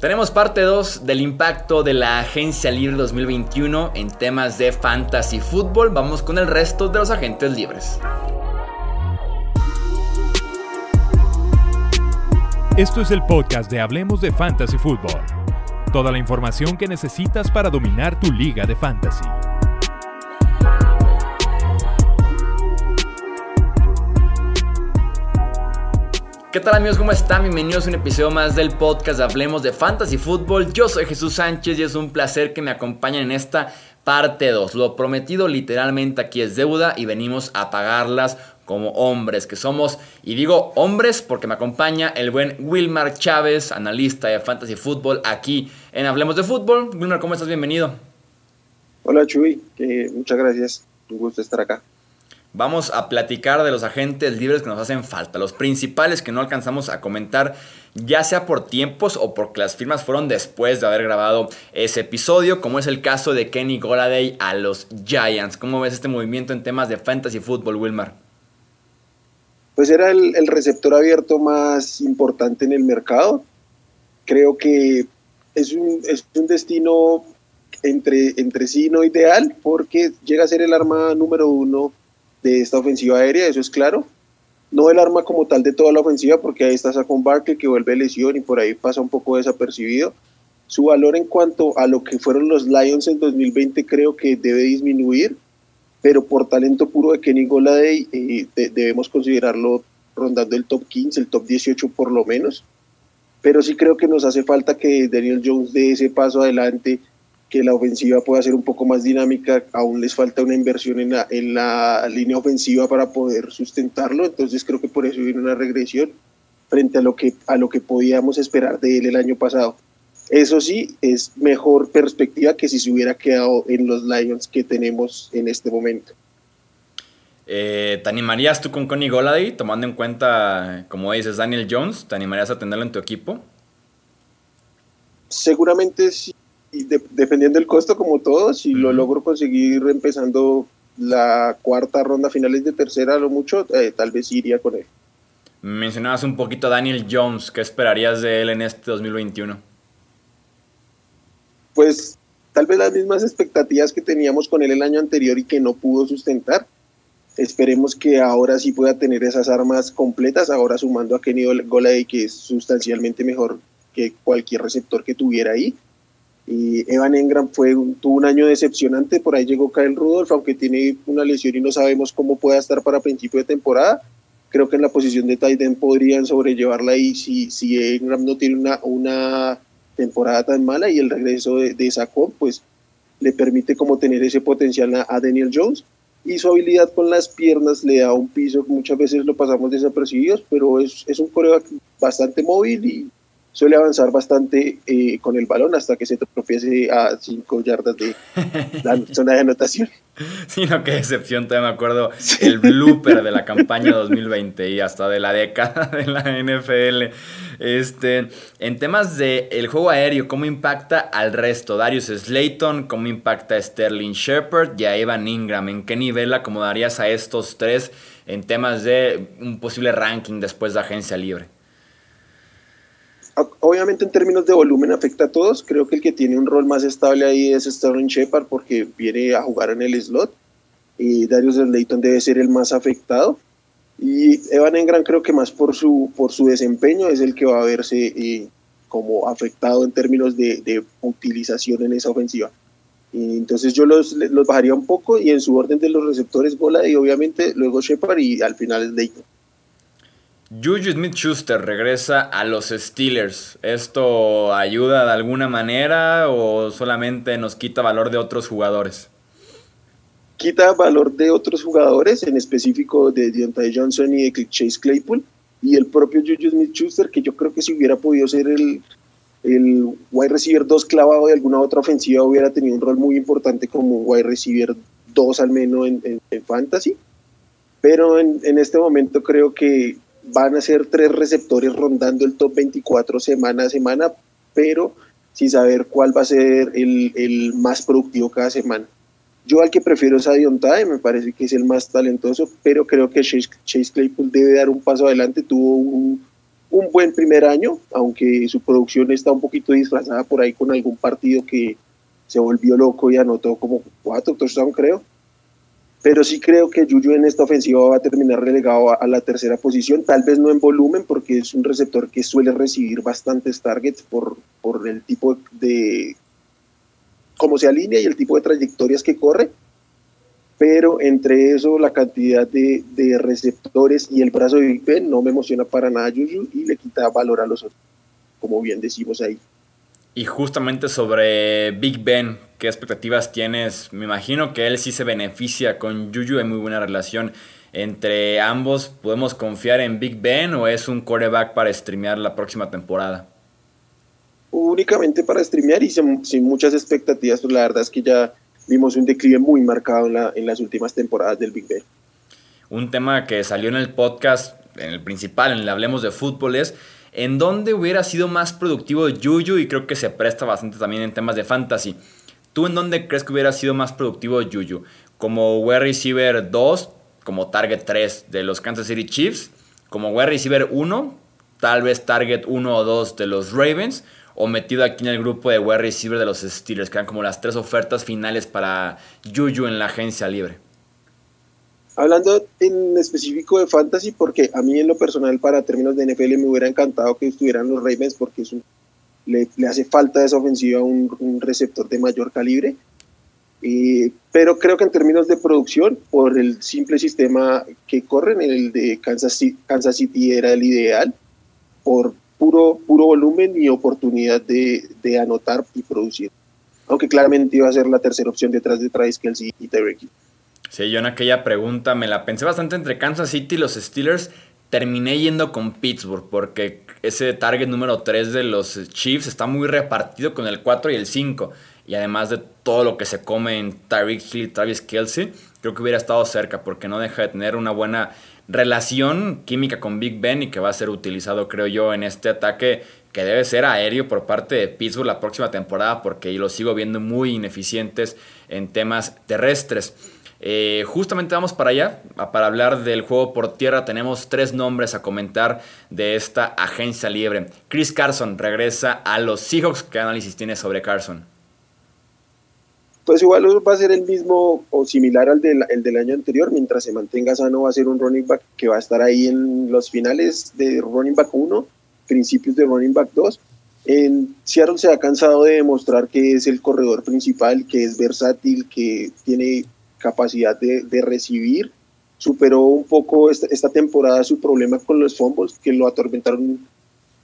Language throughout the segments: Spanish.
Tenemos parte 2 del impacto de la Agencia Libre 2021 en temas de fantasy fútbol. Vamos con el resto de los agentes libres. Esto es el podcast de Hablemos de Fantasy Fútbol. Toda la información que necesitas para dominar tu liga de fantasy. ¿Qué tal amigos? ¿Cómo están? Bienvenidos a un episodio más del podcast de Hablemos de Fantasy Fútbol. Yo soy Jesús Sánchez y es un placer que me acompañen en esta parte 2. Lo prometido literalmente aquí es deuda y venimos a pagarlas como hombres que somos. Y digo hombres porque me acompaña el buen Wilmar Chávez, analista de Fantasy Fútbol aquí en Hablemos de Fútbol. Wilmar, ¿cómo estás? Bienvenido. Hola Chuy, muchas gracias. Un gusto estar acá. Vamos a platicar de los agentes libres que nos hacen falta, los principales que no alcanzamos a comentar, ya sea por tiempos o porque las firmas fueron después de haber grabado ese episodio, como es el caso de Kenny Goladay a los Giants. ¿Cómo ves este movimiento en temas de fantasy fútbol, Wilmar? Pues era el, receptor abierto más importante en el mercado. Creo que es un, es un destino entre, entre sí no ideal porque llega a ser el arma número uno de esta ofensiva aérea, eso es claro. No el arma como tal de toda la ofensiva, porque ahí está Saquon Barkley que vuelve lesión y por ahí pasa un poco desapercibido. Su valor en cuanto a lo que fueron los Lions en 2020 creo que debe disminuir, pero por talento puro de Kenny Goladay eh, debemos considerarlo rondando el top 15, el top 18 por lo menos. Pero sí creo que nos hace falta que Daniel Jones dé ese paso adelante que la ofensiva pueda ser un poco más dinámica, aún les falta una inversión en la, en la línea ofensiva para poder sustentarlo, entonces creo que por eso viene una regresión frente a lo que, a lo que podíamos esperar de él el año pasado. Eso sí, es mejor perspectiva que si se hubiera quedado en los Lions que tenemos en este momento. Eh, ¿Te animarías tú con Connie Goladay, tomando en cuenta, como dices, Daniel Jones? ¿Te animarías a tenerlo en tu equipo? Seguramente sí dependiendo del costo, como todo, si lo logro conseguir empezando la cuarta ronda, finales de tercera, lo mucho, eh, tal vez iría con él. Mencionabas un poquito a Daniel Jones, ¿qué esperarías de él en este 2021? Pues tal vez las mismas expectativas que teníamos con él el año anterior y que no pudo sustentar. Esperemos que ahora sí pueda tener esas armas completas, ahora sumando a Kenny Golay, que es sustancialmente mejor que cualquier receptor que tuviera ahí y Evan Engram fue tuvo un año decepcionante, por ahí llegó Kyle Rudolph, aunque tiene una lesión y no sabemos cómo pueda estar para principio de temporada. Creo que en la posición de end podrían sobrellevarla ahí si, si Engram no tiene una, una temporada tan mala y el regreso de, de pues le permite como tener ese potencial a, Daniel Jones y su habilidad con las piernas le da un piso muchas veces lo pasamos desapercibidos, pero es, es un coreback bastante móvil y suele avanzar bastante eh, con el balón hasta que se tropiece a cinco yardas de la zona de anotación. Sí, no, qué decepción, todavía me acuerdo el blooper de la campaña 2020 y hasta de la década de la NFL. Este, en temas de el juego aéreo, ¿cómo impacta al resto? Darius Slayton, ¿cómo impacta a Sterling Shepard y a Evan Ingram? ¿En qué nivel acomodarías a estos tres en temas de un posible ranking después de agencia libre? Obviamente en términos de volumen afecta a todos. Creo que el que tiene un rol más estable ahí es Sterling Shepard porque viene a jugar en el slot. Y Darius Slayton debe ser el más afectado. Y Evan Engram creo que más por su, por su desempeño es el que va a verse eh, como afectado en términos de, utilización en esa ofensiva. Entonces yo los, los bajaría un poco y en su orden de los receptores bola y obviamente luego Shepard y al final Slayton. Juju Smith-Schuster regresa a los Steelers. ¿Esto ayuda de alguna manera o solamente nos quita valor de otros jugadores? Quita valor de otros jugadores, en específico de Deontay Johnson y de Chase Claypool, y el propio Juju Smith-Schuster, que yo creo que si hubiera podido ser el, el wide receiver 2 clavado de alguna otra ofensiva, hubiera tenido un rol muy importante como wide receiver 2 al menos en, fantasy. Pero en, en este momento creo que van a ser tres receptores rondando el top 24 semana a semana, pero sin saber cuál va a ser el, más productivo cada semana. Yo al que prefiero es a me parece que es el más talentoso, pero creo que Chase, Claypool debe dar un paso adelante. Tuvo un, un buen primer año, aunque su producción está un poquito disfrazada por ahí con algún partido que se volvió loco y anotó como cuatro touchdowns, creo. Pero sí creo que Yuyu en esta ofensiva va a terminar relegado a, la tercera posición, tal vez no en volumen, porque es un receptor que suele recibir bastantes targets por, por el tipo de cómo se alinea y el tipo de trayectorias que corre, pero entre eso la cantidad de, de, receptores y el brazo de Big Ben no me emociona para nada Juju y le quita valor a los otros, como bien decimos ahí. Y justamente sobre Big Ben, ¿qué expectativas tienes? Me imagino que él sí se beneficia con Juju, hay muy buena relación entre ambos. ¿Podemos confiar en Big Ben o es un coreback para streamear la próxima temporada? Únicamente para streamear y sin, sin muchas expectativas, pues la verdad es que ya vimos un declive muy marcado en, en las últimas temporadas del Big Ben. Un tema que salió en el podcast, en el principal, en el Hablemos de Fútbol, es en dónde hubiera sido más productivo Yuyu y creo que se presta bastante también en temas de fantasy. ¿Tú en dónde crees que hubiera sido más productivo Yuyu? ¿Como wide receiver 2, como target 3 de los Kansas City Chiefs? ¿Como wide receiver 1, tal vez target 1 o 2 de los Ravens? o metido aquí en el grupo de wide receiver de los Steelers, que eran como las tres ofertas finales para Juju en la agencia libre. Hablando en específico de fantasy, porque a mí en lo personal para términos de NFL me hubiera encantado que estuvieran los Ravens porque le, hace falta esa ofensiva un, un receptor de mayor calibre. pero creo que en términos de producción, por el simple sistema que corren, el de Kansas Kansas City era el ideal, por puro, puro volumen y oportunidad de, de, anotar y producir. Aunque claramente iba a ser la tercera opción detrás de Travis Kelsey y Tyreek Sí, yo en aquella pregunta me la pensé bastante entre Kansas City y los Steelers. Terminé yendo con Pittsburgh porque ese target número 3 de los Chiefs está muy repartido con el 4 y el 5. Y además de todo lo que se come en Tyreek Hill y Travis Kelsey, creo que hubiera estado cerca porque no deja de tener una buena relación química con Big Ben y que va a ser utilizado, creo yo, en este ataque que debe ser aéreo por parte de Pittsburgh la próxima temporada porque lo sigo viendo muy ineficientes en temas terrestres. Eh, justamente vamos para allá, para hablar del juego por tierra. Tenemos tres nombres a comentar de esta agencia libre. Chris Carson regresa a los Seahawks. ¿Qué análisis tiene sobre Carson? pues igual va a ser el mismo o similar al del, el del año anterior, mientras se mantenga sano va a ser un running back que va a estar ahí en los finales de running back 1, principios de running back 2. En Seattle se ha cansado de demostrar que es el corredor principal, que es versátil, que tiene capacidad de, de recibir. Superó un poco esta, temporada su problema con los fumbles que lo atormentaron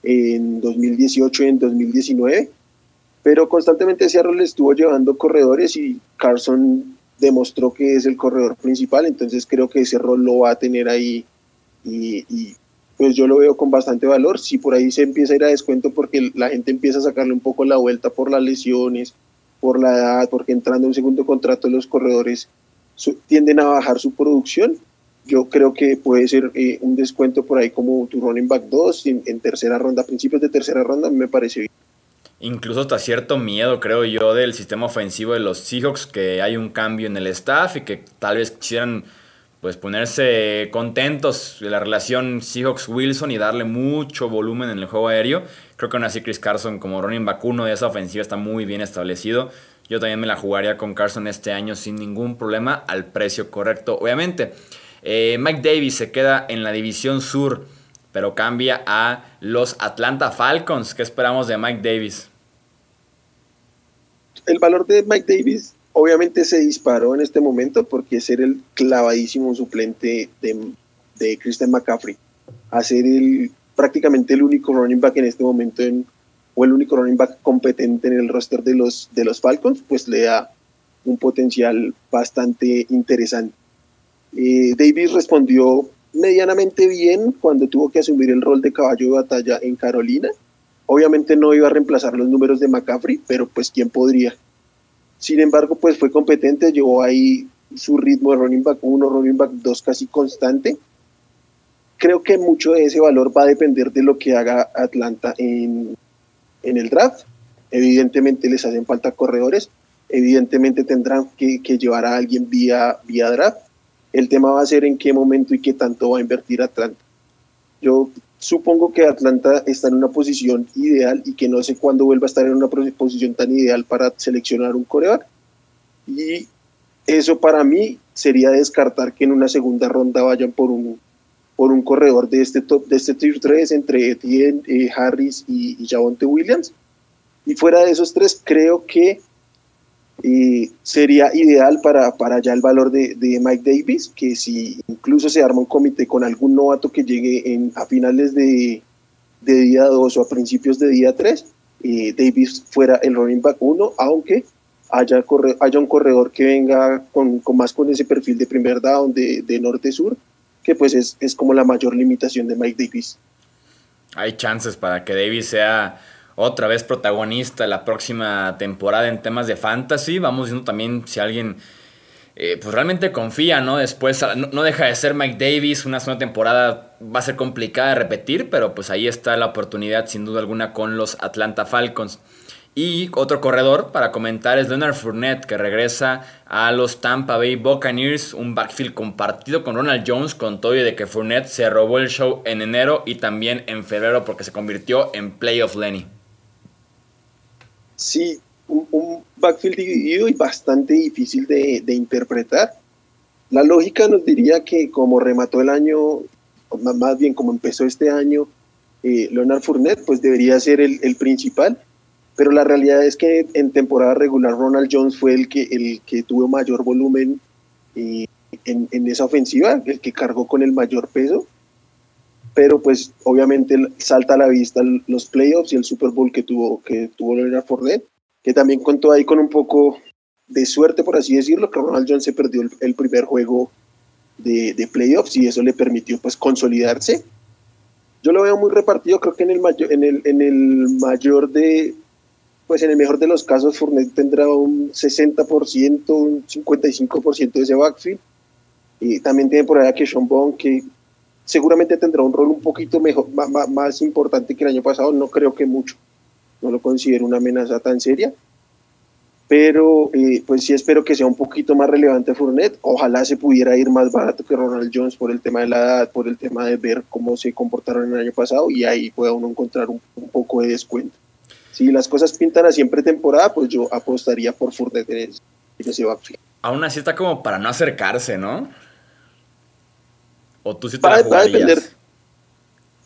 en 2018 y en 2019 pero constantemente Seattle le estuvo llevando corredores y Carson demostró que es el corredor principal, entonces creo que ese rol lo va a tener ahí y, pues yo lo veo con bastante valor. Si por ahí se empieza a ir a descuento porque la gente empieza a sacarle un poco la vuelta por las lesiones, por la edad, porque entrando en un segundo contrato los corredores tienden a bajar su producción, yo creo que puede ser eh, un descuento por ahí como tu running back 2 en, tercera ronda, principios de tercera ronda, me parece bien incluso hasta cierto miedo, creo yo, del sistema ofensivo de los Seahawks, que hay un cambio en el staff y que tal vez quisieran pues ponerse contentos de la relación Seahawks-Wilson y darle mucho volumen en el juego aéreo. Creo que aún así Chris Carson como running back uno de esa ofensiva está muy bien establecido. Yo también me la jugaría con Carson este año sin ningún problema al precio correcto, obviamente. Eh, Mike Davis se queda en la división sur, pero cambia a los Atlanta Falcons. ¿Qué esperamos de Mike Davis? el valor de Mike Davis obviamente se disparó en este momento porque ser el clavadísimo suplente de, de Christian McCaffrey, a ser el, prácticamente el único running back en este momento en, o el único running back competente en el roster de los, de los Falcons, pues le da un potencial bastante interesante. Eh, Davis respondió medianamente bien cuando tuvo que asumir el rol de caballo de batalla en Carolina Obviamente no iba a reemplazar los números de McCaffrey, pero pues quién podría. Sin embargo, pues fue competente, llevó ahí su ritmo de running back 1, running back 2 casi constante. Creo que mucho de ese valor va a depender de lo que haga Atlanta en, en el draft. Evidentemente les hacen falta corredores, evidentemente tendrán que, llevar a alguien vía, vía draft. El tema va a ser en qué momento y qué tanto va a invertir Atlanta. Yo supongo que Atlanta está en una posición ideal y que no sé cuándo vuelva a estar en una posición tan ideal para seleccionar un coreback. Y eso para mí sería descartar que en una segunda ronda vayan por un, por un corredor de este top, de este tier 3 entre Etienne, eh, Harris y, y Javonte Williams. Y fuera de esos tres, creo que eh, sería ideal para, para ya el valor de, de, Mike Davis, que si incluso se arma un comité con algún novato que llegue en, a finales de, de día 2 o a principios de día 3, eh, Davis fuera el running back 1, aunque haya, corre, haya un corredor que venga con, con, más con ese perfil de primer down de, de norte-sur, que pues es, es como la mayor limitación de Mike Davis. Hay chances para que Davis sea otra vez protagonista la próxima temporada en temas de fantasy. Vamos viendo también si alguien eh, pues realmente confía, ¿no? Después no, deja de ser Mike Davis, una segunda temporada va a ser complicada de repetir, pero pues ahí está la oportunidad sin duda alguna con los Atlanta Falcons. Y otro corredor para comentar es Leonard Fournette, que regresa a los Tampa Bay Buccaneers, un backfield compartido con Ronald Jones, con todo y de que Fournette se robó el show en enero y también en febrero porque se convirtió en Playoff Lenny. Sí, un, backfield dividido y bastante difícil de, interpretar. La lógica nos diría que como remató el año, más bien como empezó este año, eh, Leonard Fournette, pues debería ser el, principal, pero la realidad es que en temporada regular Ronald Jones fue el que, el que tuvo mayor volumen eh, en, en, esa ofensiva, el que cargó con el mayor peso, pero pues obviamente salta a la vista los playoffs y el Super Bowl que tuvo, que tuvo Leonard Fournette, que también contó ahí con un poco de suerte, por así decirlo, que Ronald Jones se perdió el, primer juego de, de, playoffs y eso le permitió pues consolidarse. Yo lo veo muy repartido, creo que en el, mayor, en el, en el mayor de, pues en el mejor de los casos, Fournette tendrá un 60%, un 55% de ese backfield. Y también tiene por allá que Sean Bond, que seguramente tendrá un rol un poquito mejor, más, importante que el año pasado, no creo que mucho, no lo considero una amenaza tan seria, pero eh, pues sí espero que sea un poquito más relevante Fournette, ojalá se pudiera ir más barato que Ronald Jones por el tema de la edad, por el tema de ver cómo se comportaron el año pasado y ahí pueda uno encontrar un, poco de descuento. Si las cosas pintan a siempre temporada, pues yo apostaría por Fournette en ese backfield. Aún así está como para no acercarse, ¿no? ¿O tú sí te va, va, a depender,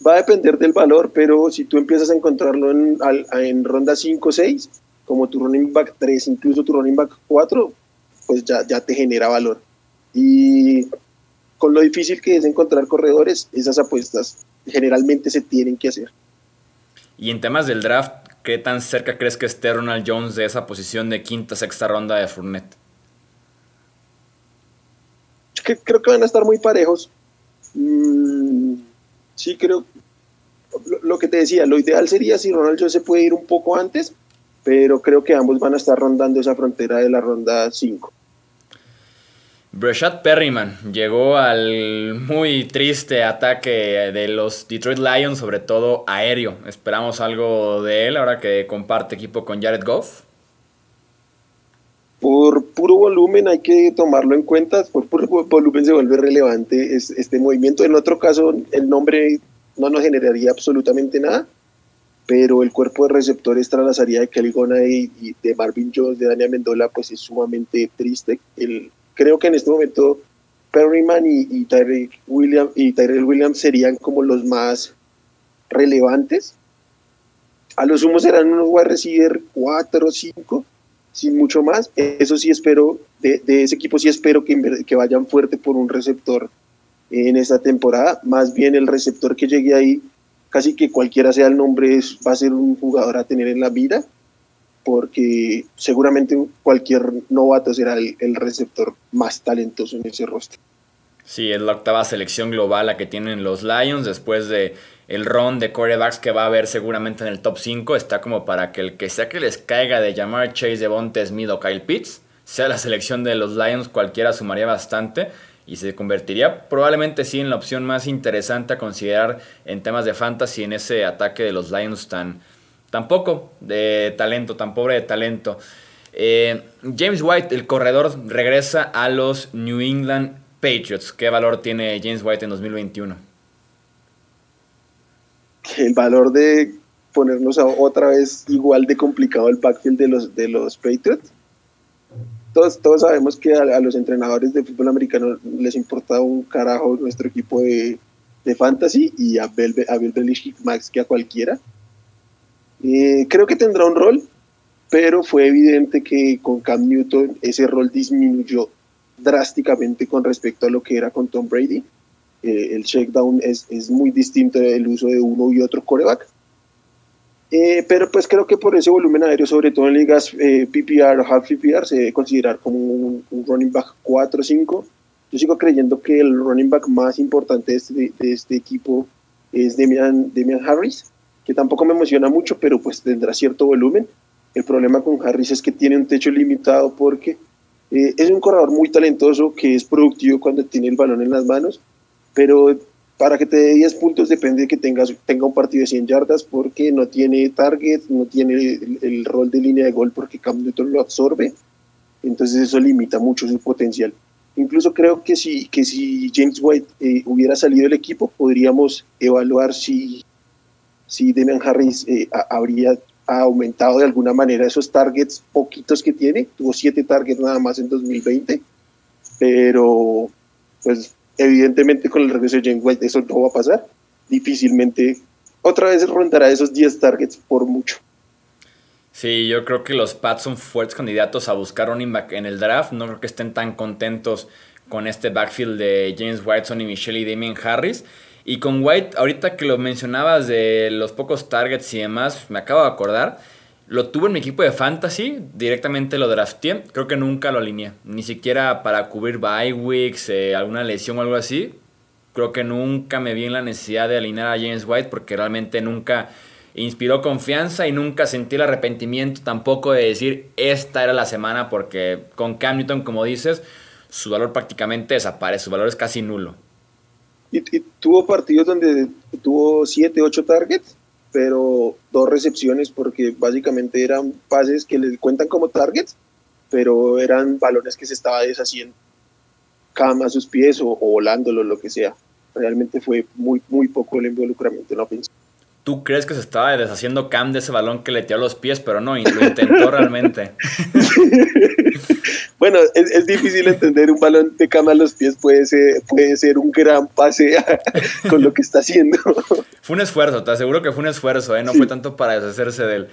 va a depender del valor, pero si tú empiezas a encontrarlo en, en ronda 5 o 6, como tu running back 3, incluso tu running back 4, pues ya, ya te genera valor. Y con lo difícil que es encontrar corredores, esas apuestas generalmente se tienen que hacer. Y en temas del draft, ¿qué tan cerca crees que esté Ronald Jones de esa posición de quinta, sexta ronda de Fournette? Creo que van a estar muy parejos. Mm, sí, creo. Lo, que te decía, lo ideal sería si Ronald se puede ir un poco antes, pero creo que ambos van a estar rondando esa frontera de la ronda 5. Breshad Perryman llegó al muy triste ataque de los Detroit Lions, sobre todo aéreo. Esperamos algo de él ahora que comparte equipo con Jared Goff por puro volumen hay que tomarlo en cuenta, por puro volumen se vuelve relevante este movimiento. En otro caso, el nombre no nos generaría absolutamente nada, pero el cuerpo de receptores tras la salida de Kelly Gonay y de Marvin Jones, de Daniel Mendola, pues es sumamente triste. El, creo que en este momento Perryman y, y Tyrell Williams, serían como los más relevantes. A lo sumo serán unos wide receiver 4 o 5 sin mucho más. Eso sí espero, de, ese equipo sí espero que, vayan fuerte por un receptor en esta temporada. Más bien el receptor que llegue ahí, casi que cualquiera sea el nombre, va a ser un jugador a tener en la mira, porque seguramente cualquier novato será el, receptor más talentoso en ese rostro. Sí, es la octava selección global la que tienen los Lions después de el ron de corebacks que va a haber seguramente en el top 5 está como para que el que sea que les caiga de llamar Chase Devonte Smith o Kyle Pitts sea la selección de los Lions, cualquiera sumaría bastante y se convertiría probablemente sí en la opción más interesante a considerar en temas de fantasy en ese ataque de los Lions tan, tan poco de talento, tan pobre de talento. Eh, James White, el corredor, regresa a los New England Patriots. ¿Qué valor tiene James White en 2021? que el valor de ponernos otra vez igual de complicado el backfield de los, de los Patriots. Todos, todos sabemos que a, los entrenadores de fútbol americano les importa un carajo nuestro equipo de, de fantasy y a Bill, a Bill Belichick más que a cualquiera. Eh, creo que tendrá un rol, pero fue evidente que con Cam Newton ese rol disminuyó drásticamente con respecto a lo que era con Tom Brady. Eh, el checkdown es, es muy distinto del uso de uno y otro coreback. Eh, pero pues creo que por ese volumen aéreo, sobre todo en ligas eh, PPR o half PPR, se debe considerar como un, running back 4 o 5. Yo sigo creyendo que el running back más importante de este, de este equipo es Demian, Demian Harris, que tampoco me emociona mucho, pero pues tendrá cierto volumen. El problema con Harris es que tiene un techo limitado porque eh, es un corredor muy talentoso que es productivo cuando tiene el balón en las manos, pero para que te dé 10 puntos depende de que tengas, tenga un partido de 100 yardas porque no tiene target, no tiene el, rol de línea de gol porque Cam Newton lo absorbe. Entonces eso limita mucho su potencial. Incluso creo que si, que si James White eh, hubiera salido del equipo, podríamos evaluar si, si Demian Harris eh, habría aumentado de alguna manera esos targets poquitos que tiene. Tuvo 7 targets nada más en 2020, pero pues Evidentemente con el regreso de James White eso no va a pasar. Difícilmente otra vez rondará esos 10 targets por mucho. Sí, yo creo que los Pats son fuertes candidatos a buscar running back en el draft. No creo que estén tan contentos con este backfield de James White, Sonny Michelle y Damien Harris. Y con White, ahorita que lo mencionabas de los pocos targets y demás, me acabo de acordar. Lo tuve en mi equipo de fantasy, directamente lo drafté. Creo que nunca lo alineé, ni siquiera para cubrir bye weeks, eh, alguna lesión o algo así. Creo que nunca me vi en la necesidad de alinear a James White porque realmente nunca inspiró confianza y nunca sentí el arrepentimiento tampoco de decir esta era la semana porque con Cam Newton, como dices, su valor prácticamente desaparece, su valor es casi nulo. ¿Y, tuvo partidos donde tuvo 7, 8 targets? pero dos recepciones porque básicamente eran pases que le cuentan como targets, pero eran balones que se estaba deshaciendo cama a sus pies o, o volándolo, lo que sea. Realmente fue muy, muy poco el involucramiento en la ofensiva. ¿Tú crees que se estaba deshaciendo Cam de ese balón que le tiró a los pies? Pero no, lo intentó realmente. bueno, es, difícil entender un balón de cama a los pies, puede ser, puede ser un gran pase con lo que está haciendo. Fue un esfuerzo, te aseguro que fue un esfuerzo, ¿eh? no fue tanto para deshacerse de él.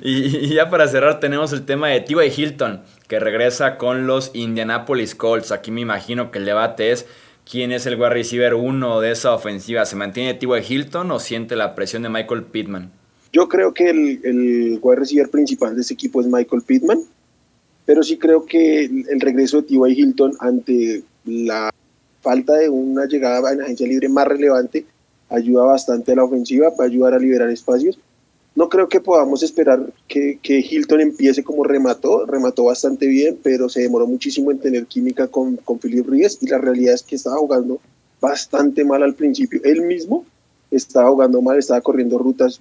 y, ya para cerrar tenemos el tema de T.Y. Hilton, que regresa con los Indianapolis Colts. Aquí me imagino que el debate es quién es el wide receiver uno de esa ofensiva. ¿Se mantiene T.Y. Hilton o siente la presión de Michael Pittman? Yo creo que el, el wide receiver principal de ese equipo es Michael Pittman, pero sí creo que el, regreso de T.Y. Hilton ante la falta de una llegada en agencia libre más relevante ayuda bastante a la ofensiva, para ayudar a liberar espacios. No creo que podamos esperar que, Hilton empiece como remató, remató bastante bien, pero se demoró muchísimo en tener química con, con Philip Ríos y la realidad es que estaba jugando bastante mal al principio. Él mismo estaba jugando mal, estaba corriendo rutas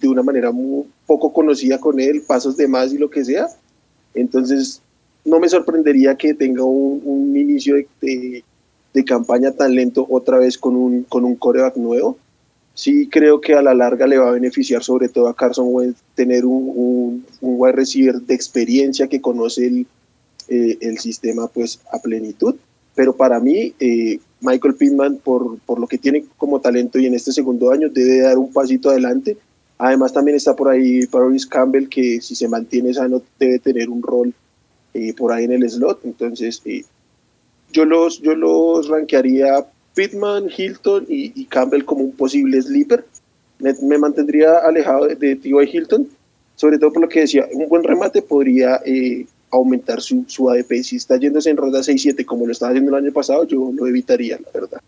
de una manera muy poco conocida con él, pasos de más y lo que sea. Entonces, no me sorprendería que tenga un, inicio de, de, campaña tan lento otra vez con un, con un coreback nuevo. Sí creo que a la larga le va a beneficiar sobre todo a Carson Wentz tener un, un, un wide receiver de experiencia que conoce el, eh, el sistema pues a plenitud. Pero para mí, eh, Michael Pittman, por, por lo que tiene como talento y en este segundo año, debe dar un pasito adelante Además también está por ahí Paris Campbell, que si se mantiene sano debe tener un rol eh, por ahí en el slot. Entonces eh, yo, los, yo los rankearía Pittman, Hilton y, Campbell como un posible sleeper. Me, mantendría alejado de, de T.Y. Hilton, sobre todo por lo que decía, un buen remate podría eh, aumentar su, su ADP. Si está yéndose en ronda 6-7 como lo estaba haciendo el año pasado, yo lo evitaría, la verdad.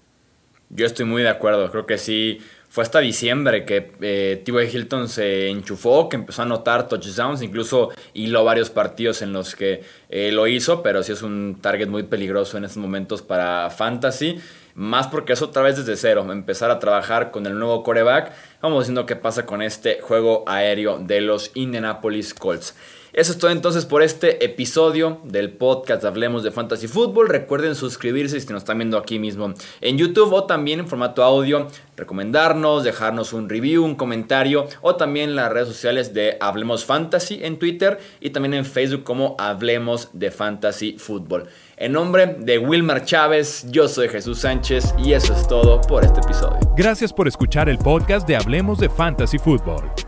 Yo estoy muy de acuerdo, creo que sí fue hasta diciembre que eh, T.Y. Hilton se enchufó, que empezó a anotar touchdowns, incluso hiló varios partidos en los que eh, lo hizo, pero sí es un target muy peligroso en estos momentos para Fantasy. Más porque es otra vez desde cero, empezar a trabajar con el nuevo coreback. Vamos viendo qué pasa con este juego aéreo de los Indianapolis Colts. Eso es todo entonces por este episodio del podcast Hablemos de Fantasy Football. Recuerden suscribirse si nos están viendo aquí mismo en YouTube o también en formato audio. Recomendarnos, dejarnos un review, un comentario o también en las redes sociales de Hablemos Fantasy en Twitter y también en Facebook como Hablemos de Fantasy Football. En nombre de Wilmar Chávez, yo soy Jesús Sánchez y eso es todo por este episodio. Gracias por escuchar el podcast de Hablemos de Fantasy Football.